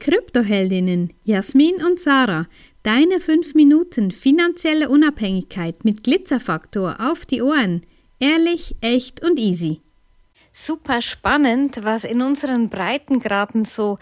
Kryptoheldinnen Jasmin und Sarah. Deine 5 Minuten finanzielle Unabhängigkeit mit Glitzerfaktor auf die Ohren. Ehrlich, echt und easy. Super spannend, was in unseren Breitengraden so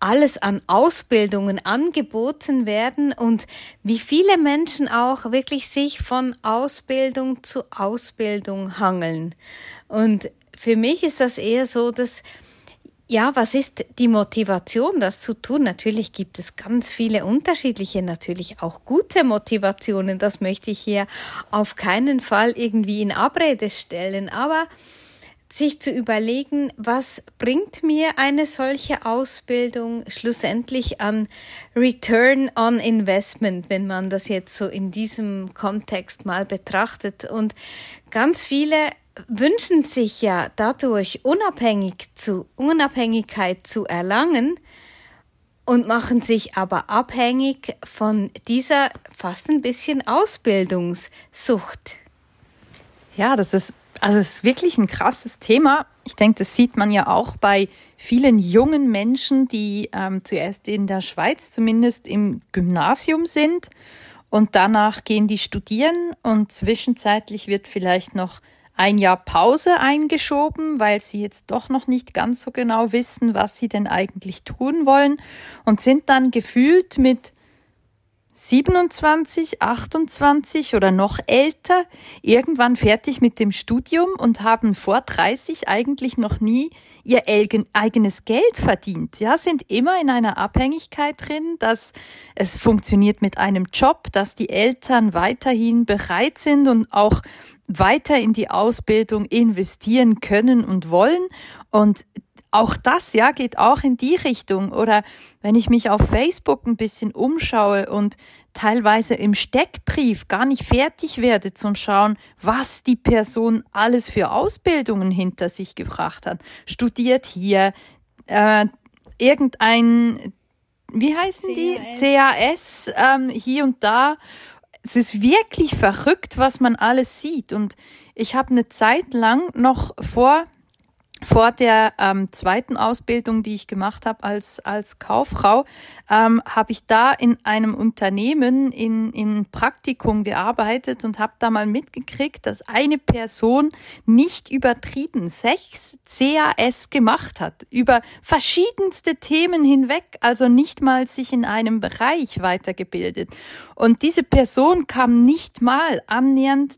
alles an Ausbildungen angeboten werden und wie viele Menschen auch wirklich sich von Ausbildung zu Ausbildung hangeln. Und für mich ist das eher so, dass ja, was ist die Motivation, das zu tun? Natürlich gibt es ganz viele unterschiedliche, natürlich auch gute Motivationen. Das möchte ich hier auf keinen Fall irgendwie in Abrede stellen. Aber sich zu überlegen, was bringt mir eine solche Ausbildung schlussendlich an Return on Investment, wenn man das jetzt so in diesem Kontext mal betrachtet. Und ganz viele wünschen sich ja dadurch unabhängig zu, Unabhängigkeit zu erlangen und machen sich aber abhängig von dieser fast ein bisschen Ausbildungssucht. Ja, das ist also es ist wirklich ein krasses Thema. Ich denke, das sieht man ja auch bei vielen jungen Menschen, die ähm, zuerst in der Schweiz zumindest im Gymnasium sind und danach gehen die studieren und zwischenzeitlich wird vielleicht noch ein Jahr Pause eingeschoben, weil sie jetzt doch noch nicht ganz so genau wissen, was sie denn eigentlich tun wollen und sind dann gefühlt mit 27, 28 oder noch älter, irgendwann fertig mit dem Studium und haben vor 30 eigentlich noch nie ihr eigenes Geld verdient. Ja, sind immer in einer Abhängigkeit drin, dass es funktioniert mit einem Job, dass die Eltern weiterhin bereit sind und auch weiter in die Ausbildung investieren können und wollen und auch das, ja, geht auch in die Richtung. Oder wenn ich mich auf Facebook ein bisschen umschaue und teilweise im Steckbrief gar nicht fertig werde zum Schauen, was die Person alles für Ausbildungen hinter sich gebracht hat. Studiert hier, äh, irgendein, wie heißen CAS. die? CAS, ähm, hier und da. Es ist wirklich verrückt, was man alles sieht. Und ich habe eine Zeit lang noch vor vor der ähm, zweiten Ausbildung, die ich gemacht habe als, als Kauffrau, ähm, habe ich da in einem Unternehmen in, in Praktikum gearbeitet und habe da mal mitgekriegt, dass eine Person nicht übertrieben sechs CAS gemacht hat, über verschiedenste Themen hinweg, also nicht mal sich in einem Bereich weitergebildet. Und diese Person kam nicht mal annähernd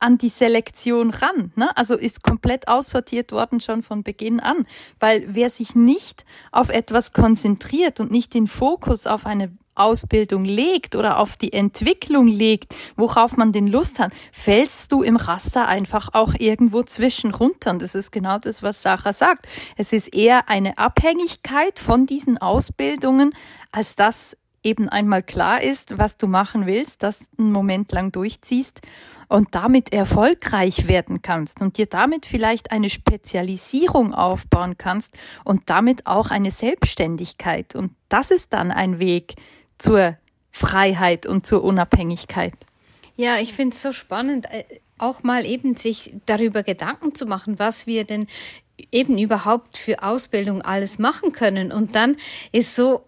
an die Selektion ran. Ne? Also ist komplett aussortiert worden schon von Beginn an. Weil wer sich nicht auf etwas konzentriert und nicht den Fokus auf eine Ausbildung legt oder auf die Entwicklung legt, worauf man den Lust hat, fällst du im Raster einfach auch irgendwo zwischen runter. Und das ist genau das, was Sarah sagt. Es ist eher eine Abhängigkeit von diesen Ausbildungen, als dass eben einmal klar ist, was du machen willst, das einen Moment lang durchziehst und damit erfolgreich werden kannst und dir damit vielleicht eine Spezialisierung aufbauen kannst und damit auch eine Selbstständigkeit. Und das ist dann ein Weg zur Freiheit und zur Unabhängigkeit. Ja, ich finde es so spannend, äh, auch mal eben sich darüber Gedanken zu machen, was wir denn eben überhaupt für Ausbildung alles machen können. Und dann ist so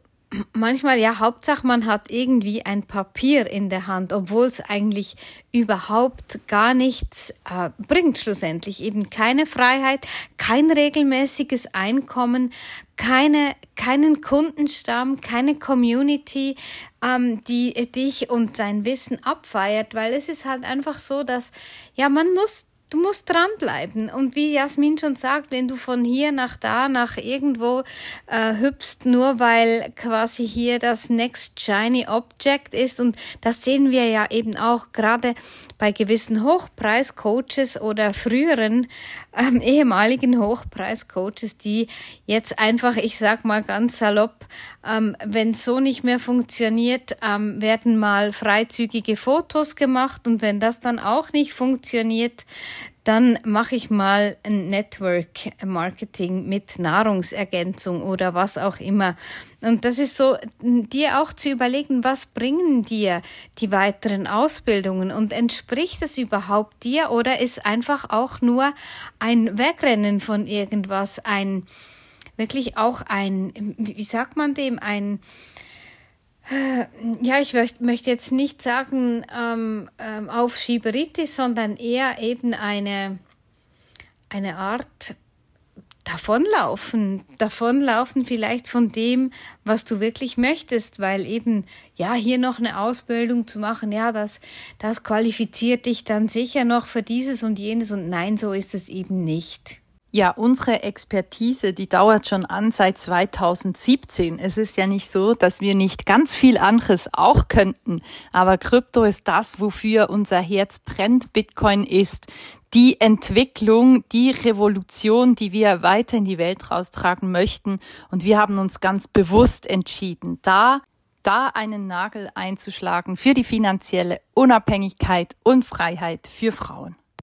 manchmal ja Hauptsache man hat irgendwie ein Papier in der Hand, obwohl es eigentlich überhaupt gar nichts äh, bringt schlussendlich. Eben keine Freiheit, kein regelmäßiges Einkommen, keine, keinen Kundenstamm, keine Community, ähm, die dich und dein Wissen abfeiert, weil es ist halt einfach so, dass ja man muss Du musst dranbleiben. Und wie Jasmin schon sagt, wenn du von hier nach da, nach irgendwo äh, hüpfst, nur weil quasi hier das Next Shiny Object ist, und das sehen wir ja eben auch gerade bei gewissen Hochpreiscoaches oder früheren ähm, ehemaligen Hochpreiscoaches, die jetzt einfach, ich sag mal ganz salopp, ähm, wenn so nicht mehr funktioniert, ähm, werden mal freizügige Fotos gemacht und wenn das dann auch nicht funktioniert, dann mache ich mal ein Network Marketing mit Nahrungsergänzung oder was auch immer. Und das ist so, dir auch zu überlegen, was bringen dir die weiteren Ausbildungen und entspricht es überhaupt dir oder ist einfach auch nur ein Wegrennen von irgendwas, ein wirklich auch ein, wie sagt man dem, ein, ja, ich möchte jetzt nicht sagen ähm, ähm, Aufschieberitis, sondern eher eben eine, eine Art davonlaufen, davonlaufen vielleicht von dem, was du wirklich möchtest, weil eben, ja, hier noch eine Ausbildung zu machen, ja, das, das qualifiziert dich dann sicher noch für dieses und jenes und nein, so ist es eben nicht. Ja, unsere Expertise, die dauert schon an seit 2017. Es ist ja nicht so, dass wir nicht ganz viel anderes auch könnten, aber Krypto ist das, wofür unser Herz brennt. Bitcoin ist die Entwicklung, die Revolution, die wir weiter in die Welt raustragen möchten. Und wir haben uns ganz bewusst entschieden, da da einen Nagel einzuschlagen für die finanzielle Unabhängigkeit und Freiheit für Frauen.